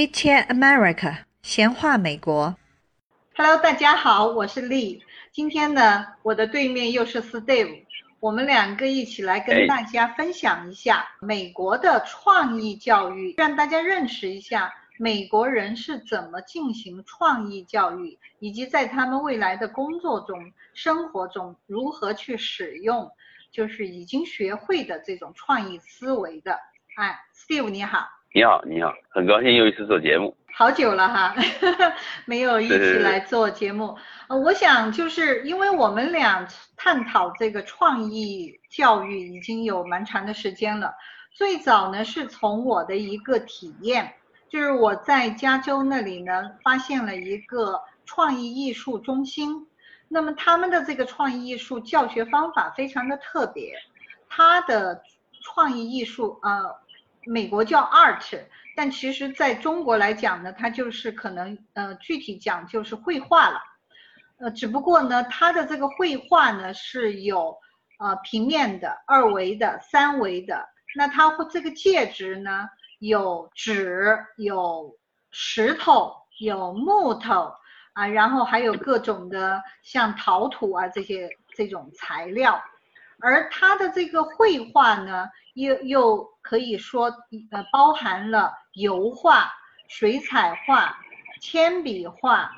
Chit Chat America，闲话美国。Hello，大家好，我是 Lee。今天呢，我的对面又是 Steve，我们两个一起来哎跟大家分享一下美国的创意教育，让大家认识一下美国人是怎么进行创意教育，以及在他们未来的工作中、生活中如何去使用，就是已经学会的这种创意思维的。哎，Steve 你好。你好，你好，很高兴又一次做节目。好久了哈，没有一起来做节目。呃，我想就是因为我们俩探讨这个创意教育已经有蛮长的时间了。最早呢是从我的一个体验，就是我在加州那里呢发现了一个创意艺术中心。那么他们的这个创意艺术教学方法非常的特别，他的创意艺术呃。美国叫 art，但其实在中国来讲呢，它就是可能呃具体讲就是绘画了，呃只不过呢它的这个绘画呢是有呃平面的、二维的、三维的，那它会这个介质呢有纸、有石头、有木头啊，然后还有各种的像陶土啊这些这种材料，而它的这个绘画呢。又又可以说，呃，包含了油画、水彩画、铅笔画，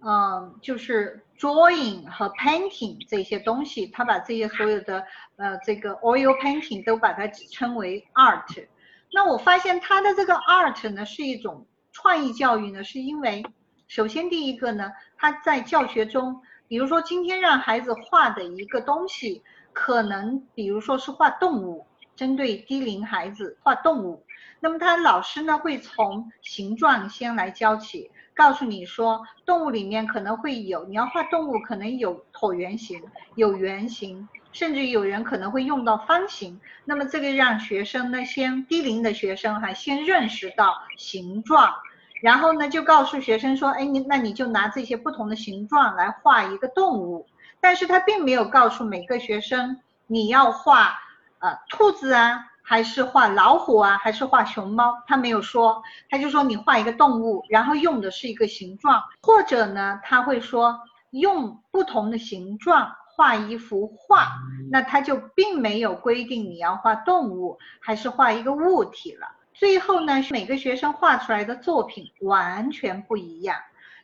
嗯，就是 drawing 和 painting 这些东西，他把这些所有的呃这个 oil painting 都把它称为 art。那我发现他的这个 art 呢是一种创意教育呢，是因为首先第一个呢，他在教学中，比如说今天让孩子画的一个东西，可能比如说是画动物。针对低龄孩子画动物，那么他老师呢会从形状先来教起，告诉你说动物里面可能会有，你要画动物可能有椭圆形，有圆形，甚至有人可能会用到方形。那么这个让学生呢先低龄的学生哈先认识到形状，然后呢就告诉学生说，哎你那你就拿这些不同的形状来画一个动物，但是他并没有告诉每个学生你要画。呃，兔子啊，还是画老虎啊，还是画熊猫？他没有说，他就说你画一个动物，然后用的是一个形状，或者呢，他会说用不同的形状画一幅画，那他就并没有规定你要画动物还是画一个物体了。最后呢，每个学生画出来的作品完全不一样，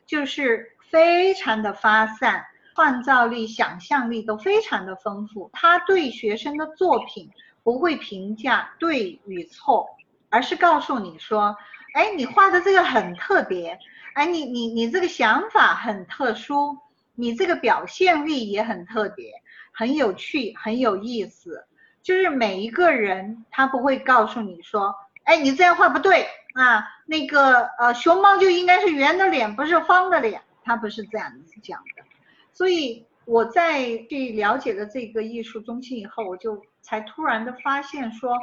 就是非常的发散。创造力、想象力都非常的丰富。他对学生的作品不会评价对与错，而是告诉你说：“哎，你画的这个很特别，哎，你你你这个想法很特殊，你这个表现力也很特别，很有趣，很有意思。”就是每一个人他不会告诉你说：“哎，你这样画不对啊，那个呃熊猫就应该是圆的脸，不是方的脸。”他不是这样子讲的。所以我在去了解了这个艺术中心以后，我就才突然的发现说，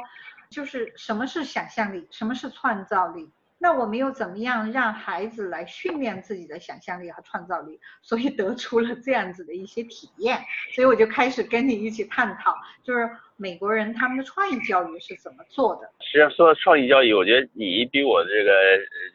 就是什么是想象力，什么是创造力。那我们又怎么样让孩子来训练自己的想象力和创造力？所以得出了这样子的一些体验。所以我就开始跟你一起探讨，就是美国人他们的创意教育是怎么做的。实际上说到创意教育，我觉得你比我这个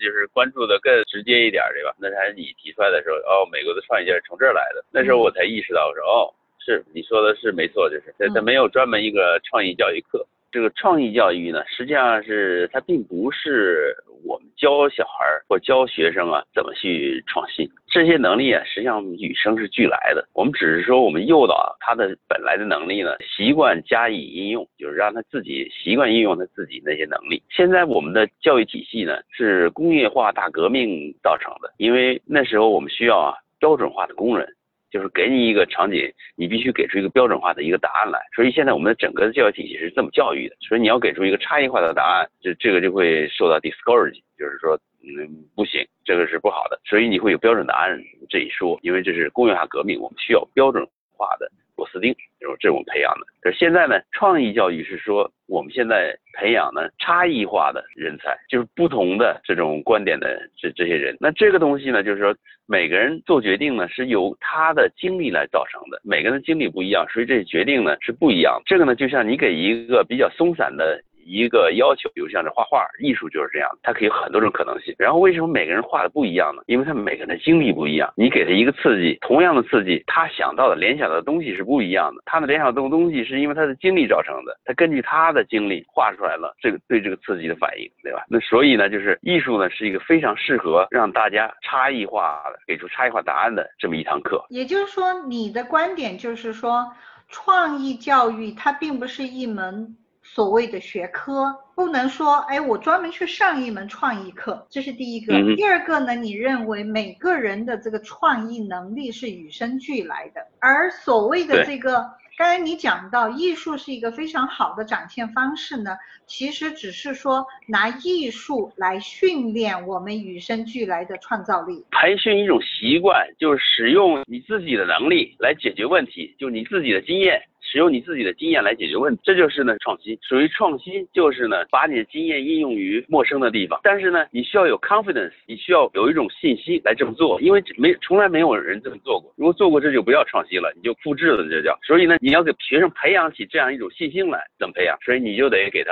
就是关注的更直接一点，对吧？那还是你提出来的时候，哦，美国的创意教育从这儿来的。那时候我才意识到，我说哦，是你说的是没错，就是它它没有专门一个创意教育课。这个创意教育呢，实际上是它并不是我们教小孩或教学生啊怎么去创新，这些能力啊实际上与生是俱来的。我们只是说我们诱导他的本来的能力呢，习惯加以应用，就是让他自己习惯应用他自己那些能力。现在我们的教育体系呢是工业化大革命造成的，因为那时候我们需要啊标准化的工人。就是给你一个场景，你必须给出一个标准化的一个答案来。所以现在我们的整个的教育体系是这么教育的，所以你要给出一个差异化的答案，这这个就会受到 discourage，就是说，嗯，不行，这个是不好的。所以你会有标准答案这一说，因为这是工业化革命，我们需要标准化的螺丝钉，就是这种培养的。可是现在呢，创意教育是说我们现在培养呢差异化的人才，就是不同的这种观点的这这些人。那这个东西呢，就是说每个人做决定呢是由他的经历来造成的，每个人的经历不一样，所以这决定呢是不一样。这个呢，就像你给一个比较松散的一个要求，比如像这画画，艺术就是这样，它可以有很多种可能性。然后为什么每个人画的不一样呢？因为他每个人的经历不一样。你给他一个刺激，同样的刺激，他想到的、联想到的东西是不一样的。他的联想到的东西是因为他的经历造成的，他根据他的经历画出来了这个对这个刺激的反应，对吧？那所以呢，就是艺术呢是一个非常适合让大家差异化给出差异化答案的这么一堂课。也就是说，你的观点就是说。创意教育它并不是一门所谓的学科，不能说哎，我专门去上一门创意课，这是第一个。第二个呢，你认为每个人的这个创意能力是与生俱来的，而所谓的这个。刚才你讲到艺术是一个非常好的展现方式呢，其实只是说拿艺术来训练我们与生俱来的创造力，培训一种习惯，就是使用你自己的能力来解决问题，就你自己的经验。使用你自己的经验来解决问题，这就是呢创新。属于创新，就是呢把你的经验应用于陌生的地方。但是呢，你需要有 confidence，你需要有一种信心来这么做，因为没从来没有人这么做过。如果做过，这就不要创新了，你就复制了，这叫。所以呢，你要给学生培养起这样一种信心来，怎么培养？所以你就得给他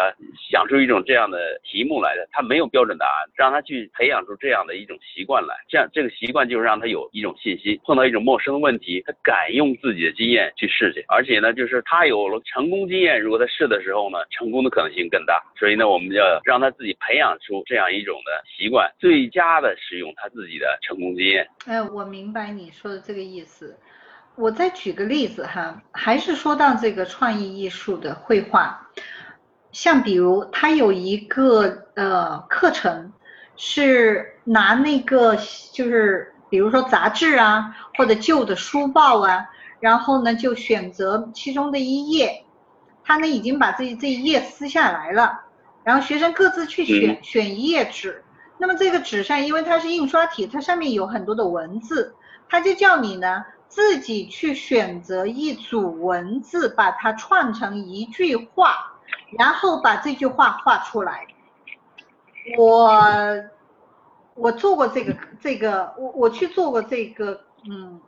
想出一种这样的题目来的，他没有标准答案，让他去培养出这样的一种习惯来。这样这个习惯就是让他有一种信心，碰到一种陌生的问题，他敢用自己的经验去试去，而且呢，就是。是他有了成功经验，如果他试的时候呢，成功的可能性更大。所以呢，我们要让他自己培养出这样一种的习惯，最佳的使用他自己的成功经验。哎，我明白你说的这个意思。我再举个例子哈，还是说到这个创意艺术的绘画，像比如他有一个呃课程，是拿那个就是比如说杂志啊，或者旧的书报啊。然后呢，就选择其中的一页，他呢已经把这这一页撕下来了，然后学生各自去选选一页纸，那么这个纸上因为它是印刷体，它上面有很多的文字，它就叫你呢自己去选择一组文字，把它串成一句话，然后把这句话画出来。我我做过这个这个，我我去做过这个，嗯。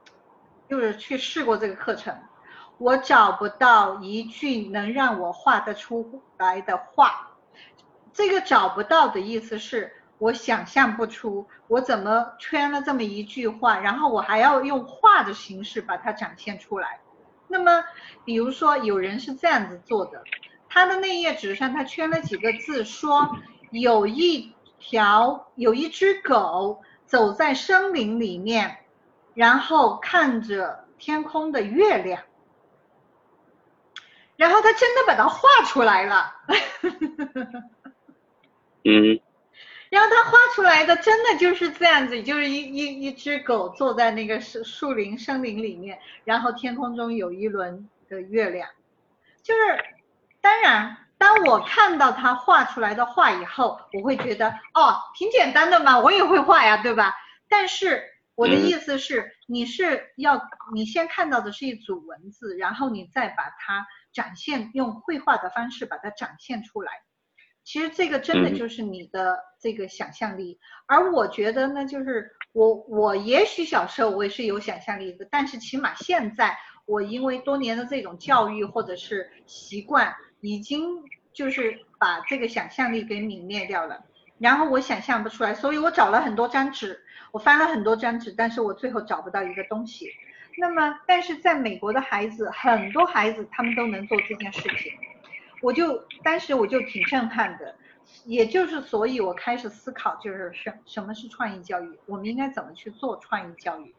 就是去试过这个课程，我找不到一句能让我画得出来的话。这个找不到的意思是我想象不出，我怎么圈了这么一句话，然后我还要用画的形式把它展现出来。那么，比如说有人是这样子做的，他的那页纸上他圈了几个字，说有一条有一只狗走在森林里面。然后看着天空的月亮，然后他真的把它画出来了。嗯。然后他画出来的真的就是这样子，就是一一一只狗坐在那个树树林森林里面，然后天空中有一轮的月亮。就是，当然，当我看到他画出来的画以后，我会觉得哦，挺简单的嘛，我也会画呀，对吧？但是。我的意思是，你是要你先看到的是一组文字，然后你再把它展现，用绘画的方式把它展现出来。其实这个真的就是你的这个想象力。而我觉得呢，就是我我也许小时候我也是有想象力的，但是起码现在我因为多年的这种教育或者是习惯，已经就是把这个想象力给泯灭掉了。然后我想象不出来，所以我找了很多张纸。我翻了很多张纸，但是我最后找不到一个东西。那么，但是在美国的孩子，很多孩子他们都能做这件事情，我就当时我就挺震撼的。也就是，所以我开始思考，就是什什么是创意教育，我们应该怎么去做创意教育。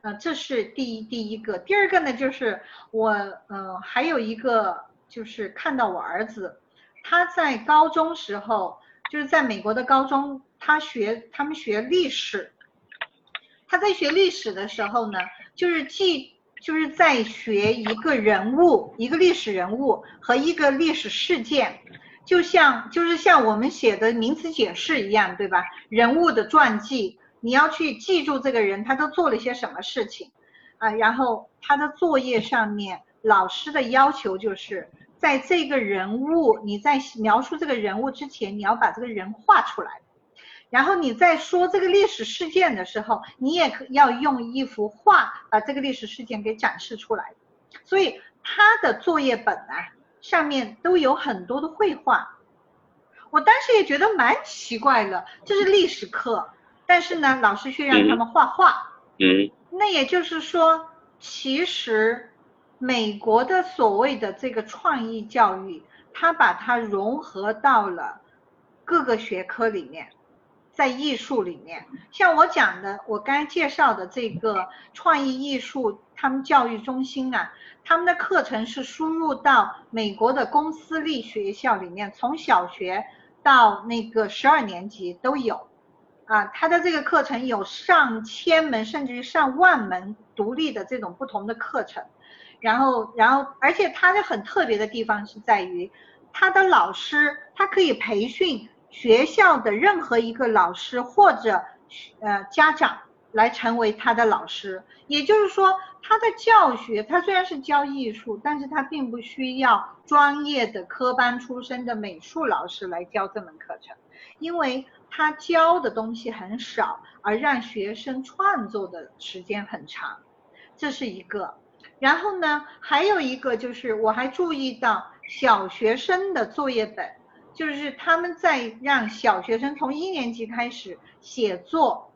呃，这是第一第一个。第二个呢，就是我呃还有一个就是看到我儿子，他在高中时候，就是在美国的高中，他学他们学历史。他在学历史的时候呢，就是记，就是在学一个人物，一个历史人物和一个历史事件，就像就是像我们写的名词解释一样，对吧？人物的传记，你要去记住这个人他都做了些什么事情，啊，然后他的作业上面老师的要求就是在这个人物你在描述这个人物之前，你要把这个人画出来。然后你在说这个历史事件的时候，你也可要用一幅画把这个历史事件给展示出来。所以他的作业本啊上面都有很多的绘画，我当时也觉得蛮奇怪的，这是历史课，但是呢，老师却让他们画画。嗯。那也就是说，其实美国的所谓的这个创意教育，它把它融合到了各个学科里面。在艺术里面，像我讲的，我刚才介绍的这个创意艺术，他们教育中心啊，他们的课程是输入到美国的公私立学校里面，从小学到那个十二年级都有，啊，他的这个课程有上千门甚至于上万门独立的这种不同的课程，然后，然后，而且它的很特别的地方是在于，他的老师他可以培训。学校的任何一个老师或者呃家长来成为他的老师，也就是说，他的教学他虽然是教艺术，但是他并不需要专业的科班出身的美术老师来教这门课程，因为他教的东西很少，而让学生创作的时间很长，这是一个。然后呢，还有一个就是我还注意到小学生的作业本。就是他们在让小学生从一年级开始写作，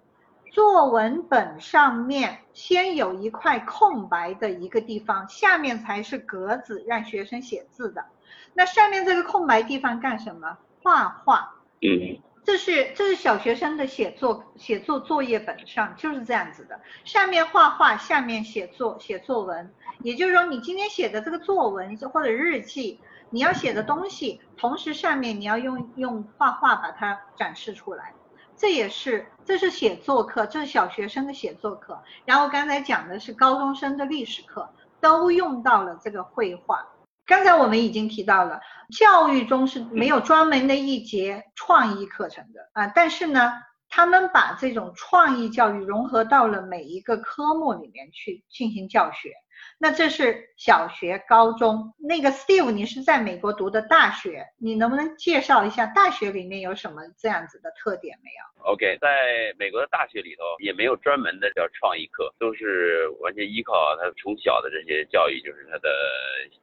作文本上面先有一块空白的一个地方，下面才是格子让学生写字的。那上面这个空白地方干什么？画画。嗯。这是这是小学生的写作写作作业本上就是这样子的，上面画画，下面写作写作文。也就是说，你今天写的这个作文或者日记。你要写的东西，同时上面你要用用画画把它展示出来，这也是这是写作课，这是小学生的写作课。然后刚才讲的是高中生的历史课，都用到了这个绘画。刚才我们已经提到了，教育中是没有专门的一节创意课程的啊，但是呢，他们把这种创意教育融合到了每一个科目里面去进行教学。那这是小学、高中。那个 Steve，你是在美国读的大学，你能不能介绍一下大学里面有什么这样子的特点没有？OK，在美国的大学里头也没有专门的叫创意课，都是完全依靠他从小的这些教育，就是他的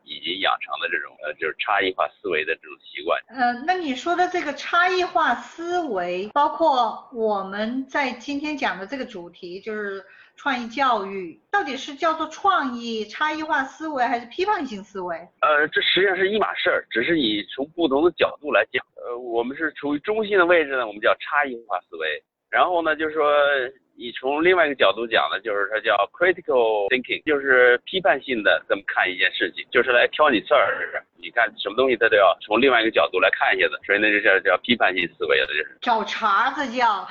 已经养成的这种呃，就是差异化思维的这种习惯。呃，那你说的这个差异化思维，包括我们在今天讲的这个主题，就是。创意教育到底是叫做创意差异化思维还是批判性思维？呃，这实际上是一码事儿，只是你从不同的角度来讲。呃，我们是处于中心的位置呢，我们叫差异化思维。然后呢，就是说。你从另外一个角度讲呢，就是它叫 critical thinking，就是批判性的这么看一件事情，就是来挑你刺儿。你看什么东西，它都要从另外一个角度来看一下子，所以那就叫叫批判性思维了，就是找茬子叫。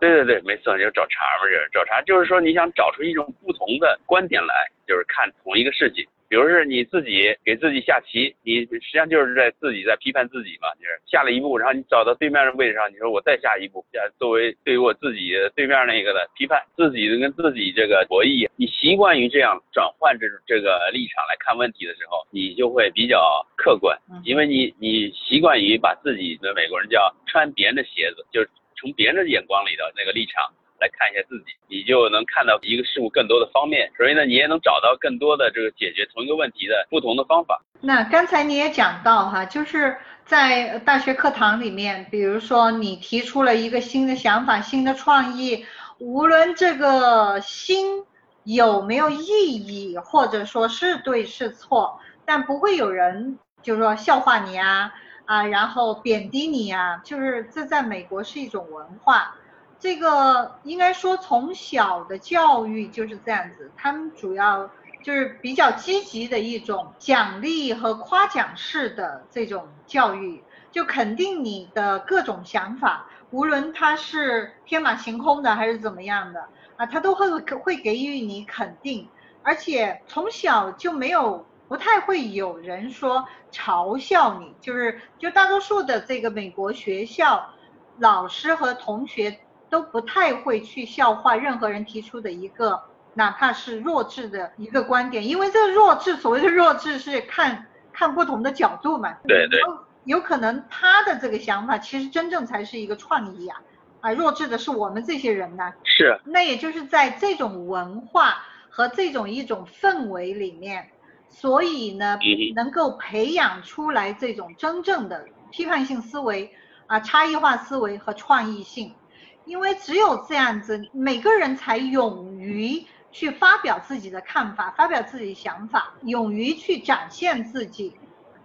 对对对，没错，就找茬嘛，就是找茬，就是说你想找出一种不同的观点来，就是看同一个事情。比如是你自己给自己下棋，你实际上就是在自己在批判自己嘛，就是下了一步，然后你找到对面的位置上，你说我再下一步，作为对于我自己对面那个的批判，自己跟自己这个博弈，你习惯于这样转换这种这个立场来看问题的时候，你就会比较客观，因为你你习惯于把自己的美国人叫穿别人的鞋子，就是从别人的眼光里的那个立场。来看一下自己，你就能看到一个事物更多的方面，所以呢，你也能找到更多的这个解决同一个问题的不同的方法。那刚才你也讲到哈，就是在大学课堂里面，比如说你提出了一个新的想法、新的创意，无论这个新有没有意义，或者说是对是错，但不会有人就是说笑话你啊啊，然后贬低你啊，就是这在美国是一种文化。这个应该说从小的教育就是这样子，他们主要就是比较积极的一种奖励和夸奖式的这种教育，就肯定你的各种想法，无论他是天马行空的还是怎么样的啊，他都会会给予你肯定，而且从小就没有不太会有人说嘲笑你，就是就大多数的这个美国学校老师和同学。都不太会去笑话任何人提出的一个哪怕是弱智的一个观点，因为这个弱智，所谓的弱智是看看不同的角度嘛。对对。有可能他的这个想法其实真正才是一个创意啊，啊，弱智的是我们这些人呢。是。那也就是在这种文化和这种一种氛围里面，所以呢，能够培养出来这种真正的批判性思维啊、差异化思维和创意性，因为只有这样子，每个人才勇于去发表自己的看法，发表自己想法，勇于去展现自己。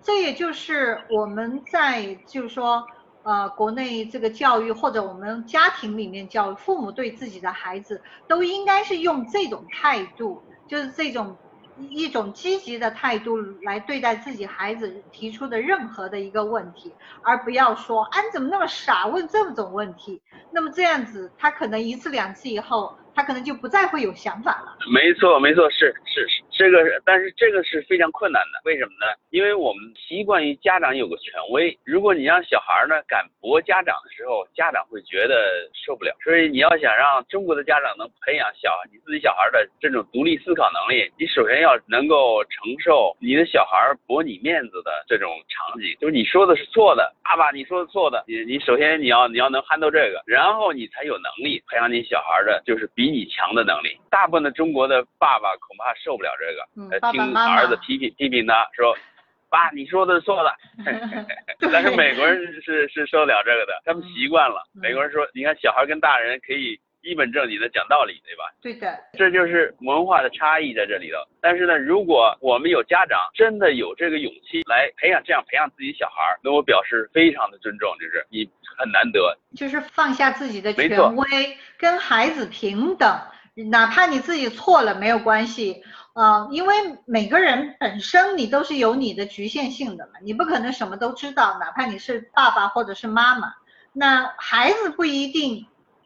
这也就是我们在就是说。呃，国内这个教育或者我们家庭里面教育，父母对自己的孩子都应该是用这种态度，就是这种一种积极的态度来对待自己孩子提出的任何的一个问题，而不要说，啊你怎么那么傻，问这种问题？那么这样子，他可能一次两次以后。他可能就不再会有想法了。没错，没错，是是是，这个，但是这个是非常困难的。为什么呢？因为我们习惯于家长有个权威，如果你让小孩呢敢驳家长的时候，家长会觉得受不了。所以你要想让中国的家长能培养小你自己小孩的这种独立思考能力，你首先要能够承受你的小孩驳你面子的这种场景，就是你说的是错的，爸爸你说的错的，你你首先你要你要能撼动这个，然后你才有能力培养你小孩的，就是比。比你强的能力，大部分的中国的爸爸恐怕受不了这个，听儿子批评批评他说，爸你说的是错的，但是美国人是是受得了这个的，他们习惯了。美国人说，你看小孩跟大人可以一本正经的讲道理，对吧？对的，这就是文化的差异在这里头。但是呢，如果我们有家长真的有这个勇气来培养这样培养自己小孩，那我表示非常的尊重，就是你。很难得，就是放下自己的权威，跟孩子平等，哪怕你自己错了没有关系，嗯，因为每个人本身你都是有你的局限性的嘛，你不可能什么都知道，哪怕你是爸爸或者是妈妈，那孩子不一定，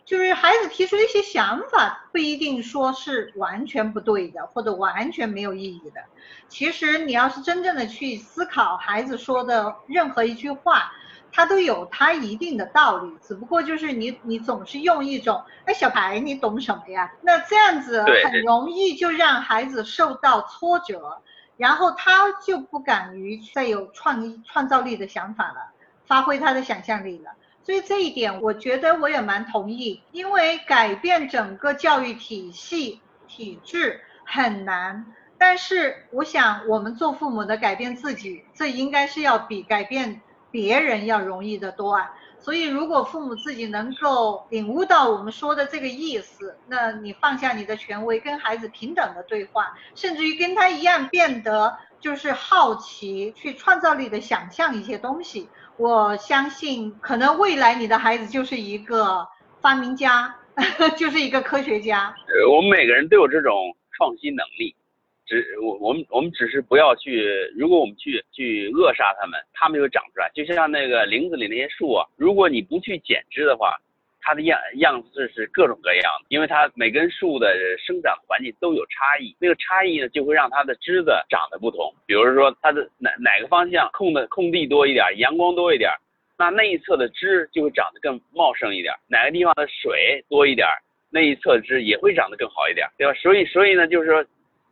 就是孩子提出一些想法，不一定说是完全不对的，或者完全没有意义的。其实你要是真正的去思考孩子说的任何一句话。他都有他一定的道理，只不过就是你你总是用一种哎小白你懂什么呀？那这样子很容易就让孩子受到挫折，然后他就不敢于再有创意创造力的想法了，发挥他的想象力了。所以这一点我觉得我也蛮同意，因为改变整个教育体系体制很难，但是我想我们做父母的改变自己，这应该是要比改变。别人要容易得多啊，所以如果父母自己能够领悟到我们说的这个意思，那你放下你的权威，跟孩子平等的对话，甚至于跟他一样变得就是好奇，去创造力的想象一些东西，我相信可能未来你的孩子就是一个发明家，就是一个科学家。我们每个人都有这种创新能力。只我我们我们只是不要去，如果我们去去扼杀他们，他们就长出来。就像那个林子里那些树啊，如果你不去剪枝的话，它的样样子是各种各样的，因为它每根树的生长环境都有差异，那个差异呢就会让它的枝子长得不同。比如说它的哪哪个方向空的空地多一点，阳光多一点，那那一侧的枝就会长得更茂盛一点；哪个地方的水多一点，那一侧枝也会长得更好一点，对吧？所以所以呢，就是说。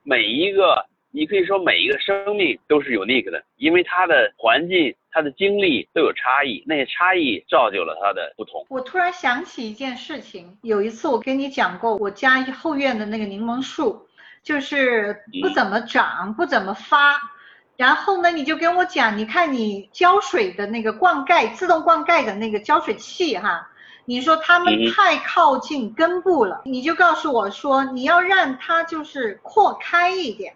每一个，你可以说每一个生命都是 unique 的，因为它的环境、它的经历都有差异，那些差异造就了它的不同。我突然想起一件事情，有一次我跟你讲过，我家后院的那个柠檬树，就是不怎么长，不怎么发，然后呢，你就跟我讲，你看你浇水的那个灌溉，自动灌溉的那个浇水器，哈。你说它们太靠近根部了，你就告诉我说你要让它就是扩开一点，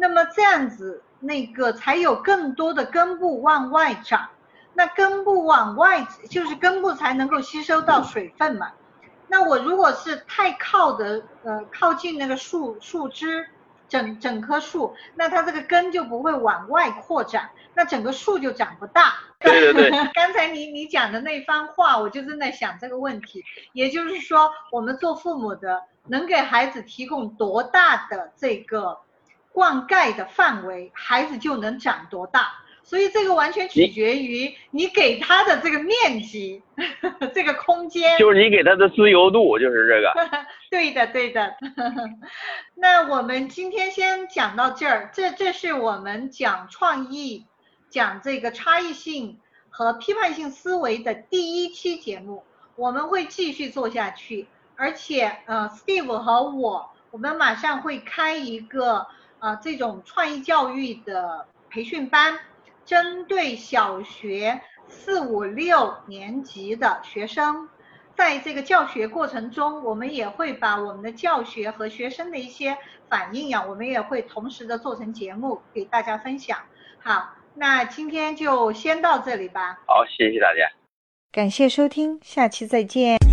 那么这样子那个才有更多的根部往外长，那根部往外就是根部才能够吸收到水分嘛。那我如果是太靠的呃靠近那个树树枝。整整棵树，那它这个根就不会往外扩展，那整个树就长不大。对对对，刚才你你讲的那番话，我就正在想这个问题。也就是说，我们做父母的能给孩子提供多大的这个灌溉的范围，孩子就能长多大。所以这个完全取决于你给他的这个面积，这个空间，就是你给他的自由度，就是这个。对的，对的。那我们今天先讲到这儿，这这是我们讲创意、讲这个差异性和批判性思维的第一期节目，我们会继续做下去，而且呃，Steve 和我，我们马上会开一个呃这种创意教育的培训班。针对小学四五六年级的学生。在这个教学过程中，我们也会把我们的教学和学生的一些反应呀，我们也会同时的做成节目给大家分享。好，那今天就先到这里吧。好，谢谢大家。感谢收听，下期再见。